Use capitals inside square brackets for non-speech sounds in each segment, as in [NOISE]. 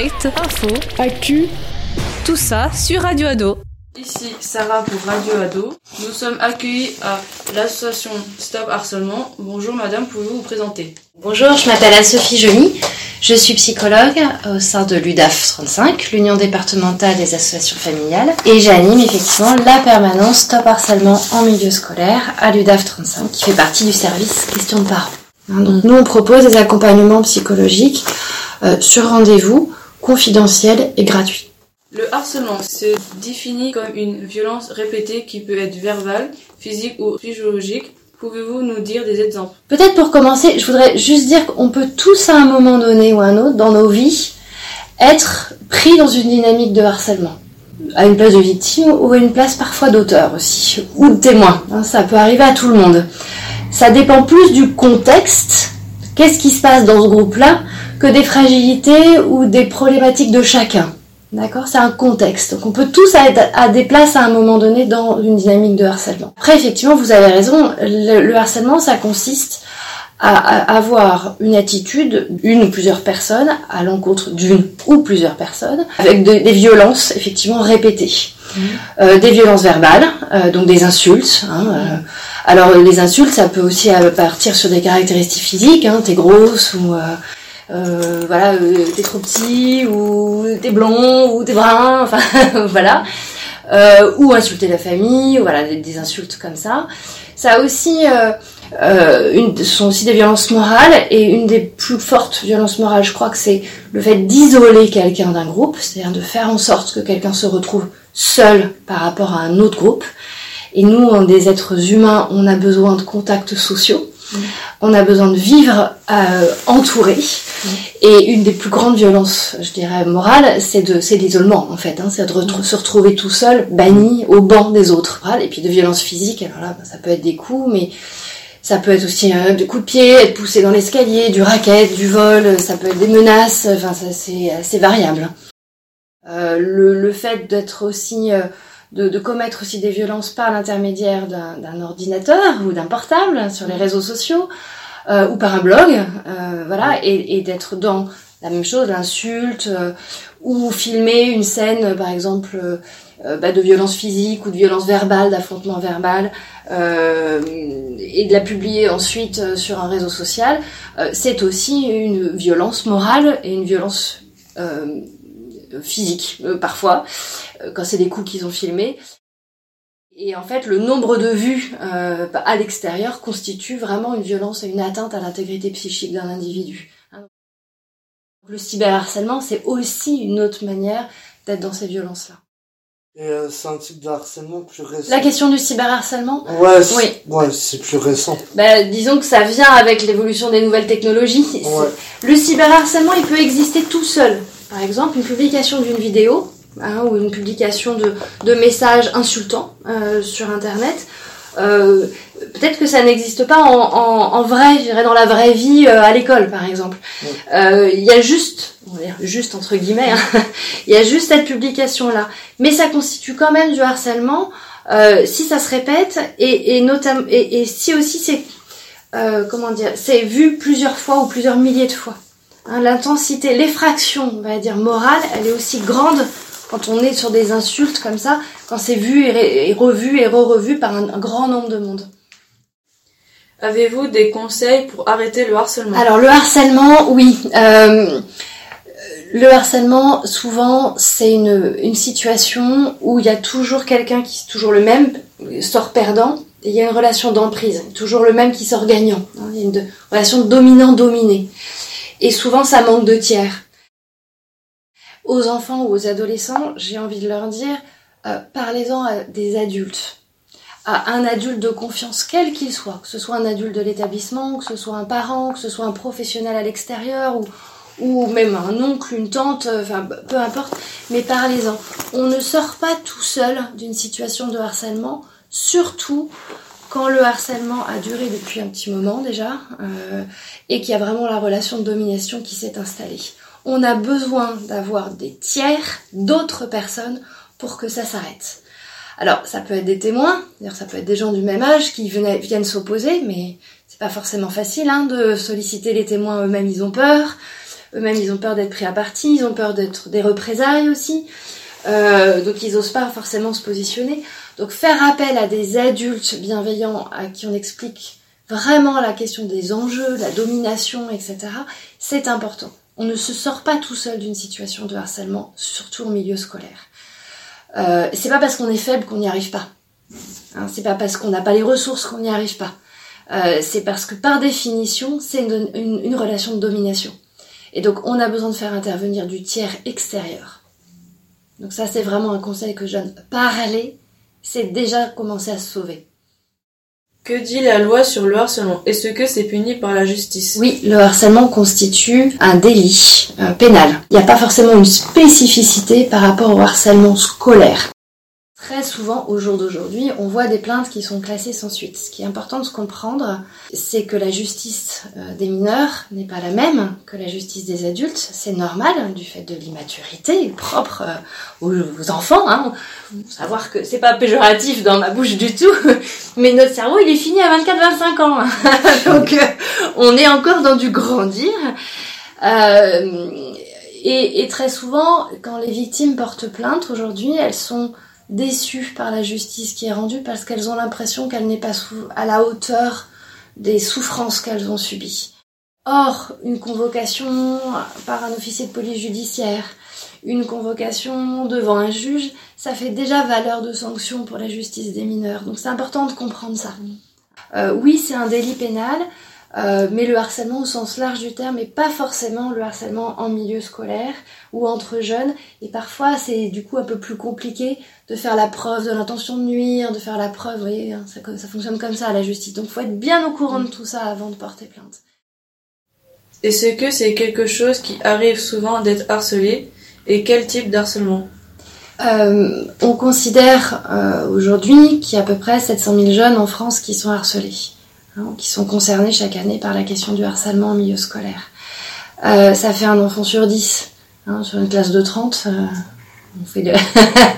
Info, actu, tout ça sur Radio Ado. Ici Sarah pour Radio Ado. Nous sommes accueillis à l'association Stop Harcèlement. Bonjour madame, pouvez-vous vous présenter? Bonjour, je m'appelle Sophie Joly. Je suis psychologue au sein de l'UDAF 35, l'Union départementale des associations familiales, et j'anime effectivement la permanence Stop Harcèlement en milieu scolaire à l'UDAF 35, qui fait partie du service Questions de parents. Hein, donc nous, on propose des accompagnements psychologiques euh, sur rendez-vous, confidentiels et gratuits. Le harcèlement se définit comme une violence répétée qui peut être verbale, physique ou physiologique. Pouvez-vous nous dire des exemples? Peut-être pour commencer, je voudrais juste dire qu'on peut tous à un moment donné ou à un autre dans nos vies être pris dans une dynamique de harcèlement à une place de victime ou à une place parfois d'auteur aussi, ou de témoin. Hein, ça peut arriver à tout le monde. Ça dépend plus du contexte, qu'est-ce qui se passe dans ce groupe-là, que des fragilités ou des problématiques de chacun. D'accord? C'est un contexte. Donc on peut tous être à des places à un moment donné dans une dynamique de harcèlement. Après, effectivement, vous avez raison, le, harcèlement, ça consiste à, avoir une attitude, une ou plusieurs personnes, à l'encontre d'une ou plusieurs personnes, avec des violences effectivement répétées. Mmh. Euh, des violences verbales, euh, donc des insultes. Hein, euh. alors les insultes, ça peut aussi partir sur des caractéristiques physiques, hein, t'es grosse ou euh, voilà, euh, t'es trop petit ou t'es blond ou t'es brun, [LAUGHS] enfin voilà, euh, ou insulter la famille, ou voilà des, insultes comme ça. Ça a aussi, euh, une, ce sont aussi des violences morales et une des plus fortes violences morales, je crois que c'est le fait d'isoler quelqu'un d'un groupe, c'est-à-dire de faire en sorte que quelqu'un se retrouve seul par rapport à un autre groupe. Et nous, des êtres humains, on a besoin de contacts sociaux. On a besoin de vivre euh, entouré. Et une des plus grandes violences, je dirais, morales, c'est de, c'est l'isolement, en fait. Hein, c'est de se retrouver tout seul, banni, au banc des autres. Et puis de violences physiques, alors là, ça peut être des coups, mais ça peut être aussi euh, des coups de pied, être poussé dans l'escalier, du racket, du vol, ça peut être des menaces, enfin, c'est assez variable. Euh, le, le, fait d'être aussi... Euh, de, commettre aussi des violences par l'intermédiaire d'un ordinateur ou d'un portable sur les réseaux sociaux euh, ou par un blog, euh, voilà, et, d'être dans la même chose, l'insulte, euh, ou filmer une scène, par exemple, bah, de violence physique ou de violence verbale, d'affrontement verbal, et de la publier ensuite sur un réseau social, c'est aussi une violence morale et une violence physique euh, parfois, euh, quand c'est des coups qu'ils ont filmés. Et en fait, le nombre de vues euh, à l'extérieur constitue vraiment une violence et une atteinte à l'intégrité psychique d'un individu. Hein. Le cyberharcèlement, c'est aussi une autre manière d'être dans ces violences-là. Et c'est un type de harcèlement plus récent. La question du cyberharcèlement? Ouais, oui. ouais, c'est plus récent. Bah, disons que ça vient avec l'évolution des nouvelles technologies. Le cyberharcèlement, il peut exister tout seul. Par exemple, une publication d'une vidéo hein, ou une publication de, messages insultants euh, sur Internet. Euh, peut-être que ça n'existe pas en, vrai, je dirais dans la vraie vie euh, à l'école, par exemple. Il y a juste, on va dire juste entre guillemets, hein, [LAUGHS] il y a juste cette publication-là. Mais ça constitue quand même du harcèlement si ça se répète et, et, notamment, et, et si aussi c'est, comment dire, c'est vu plusieurs fois ou plusieurs milliers de fois. Hein, l'intensité, l'effraction, on va dire morale, elle est aussi grande quand on est sur des insultes comme ça, quand c'est vu et, revu et re-revu par un, grand nombre de monde. Avez-vous des conseils pour arrêter le harcèlement? Alors le harcèlement, oui. Euh, le harcèlement, souvent, c'est une, une situation où il y a toujours quelqu'un qui est toujours le même, sort perdant, et il y a une relation d'emprise, toujours le même qui sort gagnant. Hein, il y a une relation dominant-dominé. Et souvent, ça manque de tiers. Aux enfants ou aux adolescents, j'ai envie de leur dire, euh, parlez-en à des adultes à un adulte de confiance, quel qu'il soit, que ce soit un adulte de l'établissement, que ce soit un parent, que ce soit un professionnel à l'extérieur, ou, ou même un oncle, une tante, euh, peu importe, mais parlez-en. On ne sort pas tout seul d'une situation de harcèlement, surtout quand le harcèlement a duré depuis un petit moment déjà euh, et qu'il y a vraiment la relation de domination qui s'est installée. On a besoin d'avoir des tiers, d'autres personnes pour que ça s'arrête. Alors, ça peut être des témoins, ça peut être des gens du même âge qui viennent s'opposer, mais c'est pas forcément facile hein, de solliciter les témoins eux-mêmes, ils ont peur. eux-mêmes ils ont peur d'être pris à partie, ils ont peur d'être des représailles aussi, euh, donc ils n'osent pas forcément se positionner. Donc faire appel à des adultes bienveillants à qui on explique vraiment la question des enjeux, la domination, etc., c'est important. On ne se sort pas tout seul d'une situation de harcèlement, surtout au milieu scolaire. Euh, c'est pas parce qu'on est faible qu'on n'y arrive pas. Hein, c'est pas parce qu'on n'a pas les ressources qu'on n'y arrive pas. Euh, c'est parce que par définition, c'est une, une, relation de domination. Et donc on a besoin de faire intervenir du tiers extérieur. Donc ça c'est vraiment un conseil que je donne. Parler, c'est déjà commencer à se sauver. Que dit la loi sur le harcèlement? Est-ce que c'est puni par la justice? Oui, le harcèlement constitue un délit euh, pénal. Il n'y a pas forcément une spécificité par rapport au harcèlement scolaire. Très souvent, au jour d'aujourd'hui, on voit des plaintes qui sont classées sans suite. Ce qui est important de se comprendre, c'est que la justice euh, des mineurs n'est pas la même que la justice des adultes. C'est normal, hein, du fait de l'immaturité propre euh, aux, enfants. Hein. Savoir que c'est pas péjoratif dans ma bouche du tout, [LAUGHS] mais notre cerveau, il est fini à 24-25 ans. [LAUGHS] Donc, euh, on est encore dans du grandir. et, et très souvent, quand les victimes portent plainte aujourd'hui, elles sont déçues par la justice qui est rendue parce qu'elles ont l'impression qu'elle n'est pas à la hauteur des souffrances qu'elles ont subies. Or, une convocation par un officier de police judiciaire, une convocation devant un juge, ça fait déjà valeur de sanction pour la justice des mineurs. Donc c'est important de comprendre ça. Euh, oui, c'est un délit pénal, euh, mais le harcèlement au sens large du terme et pas forcément le harcèlement en milieu scolaire ou entre jeunes. Et parfois, c'est du coup un peu plus compliqué de faire la preuve de l'intention de nuire, de faire la preuve, vous voyez, hein, ça, ça fonctionne comme ça à la justice. Donc, faut être bien au courant de tout ça avant de porter plainte. Est-ce que c'est quelque chose qui arrive souvent d'être harcelé et quel type d'harcèlement? Euh, on considère euh, aujourd'hui qu'il y a à peu près 700 000 jeunes en France qui sont harcelés. Hein, qui sont concernés chaque année par la question du harcèlement en milieu scolaire. Euh, ça fait un enfant sur 10. Hein, sur une classe de 30, euh, on, fait le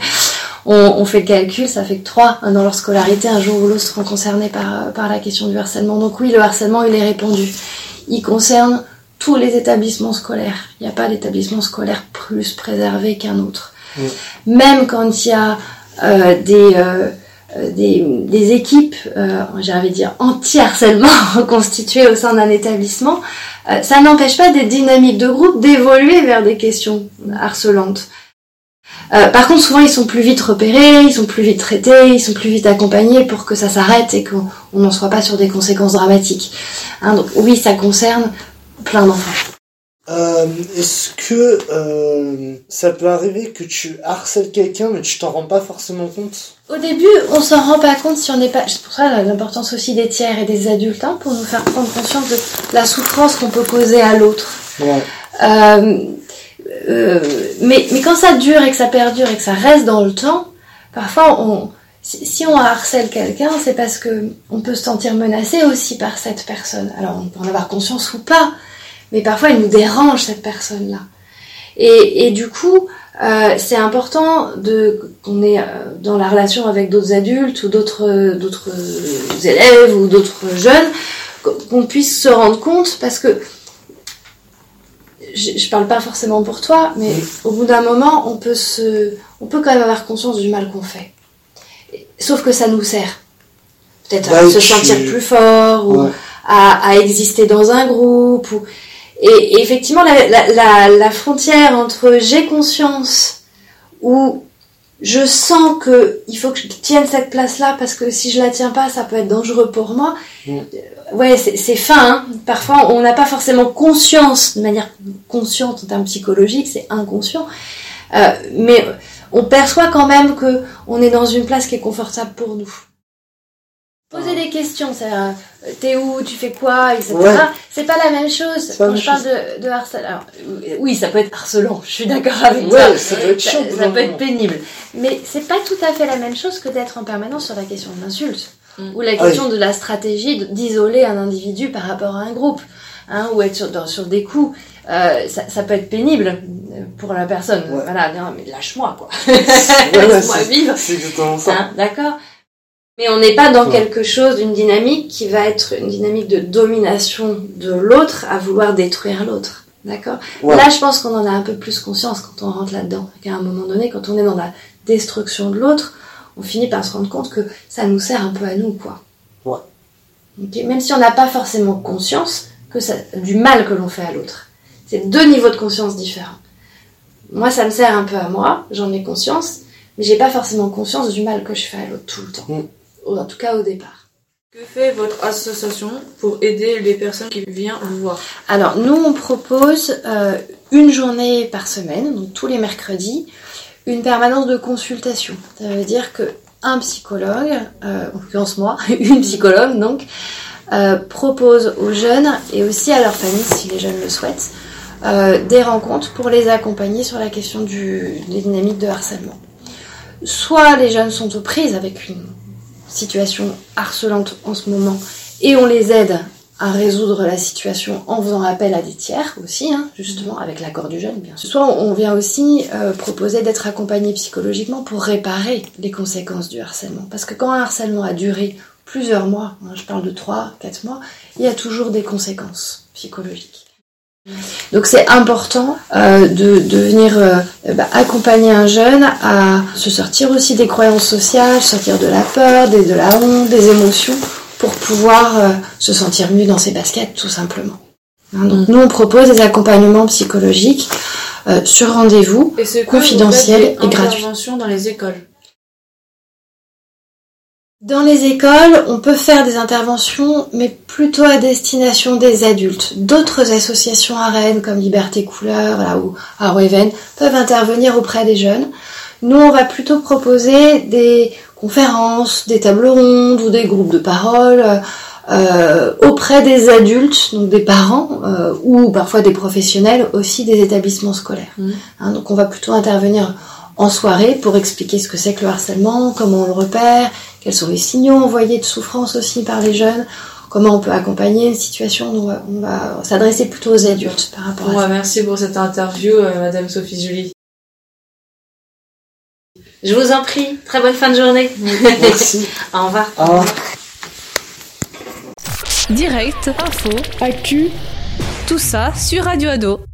[LAUGHS] on, fait le calcul, ça fait que 3 hein, dans leur scolarité, un jour ou l'autre, seront concernés par, par la question du harcèlement. Donc oui, le harcèlement, il est répandu. Il concerne tous les établissements scolaires. Il n'y a pas d'établissement scolaire plus préservé qu'un autre. Même quand il y a euh, des euh, des, des, équipes, euh, j'avais dire anti-harcèlement [LAUGHS] constituées au sein d'un établissement, euh, ça n'empêche pas des dynamiques de groupe d'évoluer vers des questions harcelantes. Euh, par contre, souvent, ils sont plus vite repérés, ils sont plus vite traités, ils sont plus vite accompagnés pour que ça s'arrête et qu'on n'en soit pas sur des conséquences dramatiques. Hein, donc oui, ça concerne plein d'enfants. Euh, Est-ce que euh, ça peut arriver que tu harcèles quelqu'un mais tu t'en rends pas forcément compte? Au début, on s'en rend pas compte si on n'est pas. C'est pour ça l'importance aussi des tiers et des adultes hein, pour nous faire prendre conscience de la souffrance qu'on peut causer à l'autre. Ouais. Euh, mais, mais quand ça dure et que ça perdure et que ça reste dans le temps, parfois on, si on harcèle quelqu'un, c'est parce que on peut se sentir menacé aussi par cette personne. Alors on peut en avoir conscience ou pas, mais parfois elle nous dérange cette personne-là. Et, et, du coup, euh, c'est important de qu'on est euh, dans la relation avec d'autres adultes ou d'autres d'autres élèves ou d'autres jeunes, qu'on puisse se rendre compte parce que je, je parle pas forcément pour toi, mais au bout d'un moment, on peut se, on peut quand même avoir conscience du mal qu'on fait. Sauf que ça nous sert. Peut-être à se sentir plus fort ou à, à, exister dans un groupe ou et, effectivement, la, la, la, frontière entre j'ai conscience ou je sens que il faut que je tienne cette place-là parce que si je la tiens pas, ça peut être dangereux pour moi. Mm. Ouais, c'est fin. Hein. Parfois, on n'a pas forcément conscience de manière consciente en termes psychologiques, c'est inconscient. Euh, mais on perçoit quand même que on est dans une place qui est confortable pour nous. Poser des questions, c'est euh, t'es où, tu fais quoi, etc. C'est pas la même chose quand je parle de, de harcèlement. oui, ça peut être harcelant, je suis d'accord avec toi. Ça peut être, chaud, ça, peut être pénible. Mais c'est pas tout à fait la même chose que d'être en permanence sur la question de l'insulte. Mm. Ou la question de la stratégie d'isoler un individu par rapport à un groupe. Hein, ou être sur, sur des coups. Euh, ça, ça, peut être pénible pour la personne. Voilà, non, mais lâche-moi, quoi. [LAUGHS] Laisse-moi vivre. C'est exactement ça. Hein, d'accord mais on n'est pas dans quelque chose d'une dynamique qui va être une dynamique de domination de l'autre à vouloir détruire l'autre. D'accord? Ouais. Là, je pense qu'on en a un peu plus conscience quand on rentre là-dedans. Qu'à un moment donné, quand on est dans la destruction de l'autre, on finit par se rendre compte que ça nous sert un peu à nous, quoi. Ouais. Ok? Même si on n'a pas forcément conscience que ça, du mal que l'on fait à l'autre. C'est deux niveaux de conscience différents. Moi, ça me sert un peu à moi, j'en ai conscience, mais j'ai pas forcément conscience du mal que je fais à l'autre tout le temps. Mm. En tout cas au départ. Que fait votre association pour aider les personnes qui viennent vous voir? Alors, nous, on propose euh, une journée par semaine, donc tous les mercredis, une permanence de consultation. Ça veut dire que un psychologue, euh, en l'occurrence moi, [LAUGHS] une psychologue donc, euh, propose aux jeunes et aussi à leur famille, si les jeunes le souhaitent, des rencontres pour les accompagner sur la question du, des dynamiques de harcèlement. Soit les jeunes sont aux prises avec une situation harcelante en ce moment et on les aide à résoudre la situation en faisant appel à des tiers aussi, hein, justement, avec l'accord du jeune, bien sûr. Soit on vient aussi euh, proposer d'être accompagné psychologiquement pour réparer les conséquences du harcèlement. Parce que quand un harcèlement a duré plusieurs mois, hein, je parle de 3, 4 mois, il y a toujours des conséquences psychologiques. Donc c'est important euh, de, de venir euh, bah, accompagner un jeune à se sortir aussi des croyances sociales, sortir de la peur, des, de la honte, des émotions, pour pouvoir euh, se sentir mieux dans ses baskets, tout simplement. Hein, donc nous, on propose des accompagnements psychologiques euh, sur rendez-vous. Et c'est Confidentiel et gratuit. intervention dans les écoles? Dans les écoles, on peut faire des interventions, mais plutôt à destination des adultes. D'autres associations à Rennes, comme Liberté Couleur là, ou Arroeven, peuvent intervenir auprès des jeunes. Nous, on va plutôt proposer des conférences, des tables rondes ou des groupes de parole euh, auprès des adultes, donc des parents euh, ou parfois des professionnels aussi des établissements scolaires. Mhm. Hein, donc on va plutôt intervenir en soirée pour expliquer ce que c'est que le harcèlement, comment on le repère, quels sont les signaux envoyés de souffrance aussi par les jeunes, comment on peut accompagner une situation. On va, s'adresser plutôt aux adultes par rapport à ça? merci pour cette interview, euh, Madame Sophie Julie. Je vous en prie, très bonne fin de journée. [LAUGHS] Merci. Au revoir. Au revoir. Direct, info, Actu, tout ça sur Radio Ado.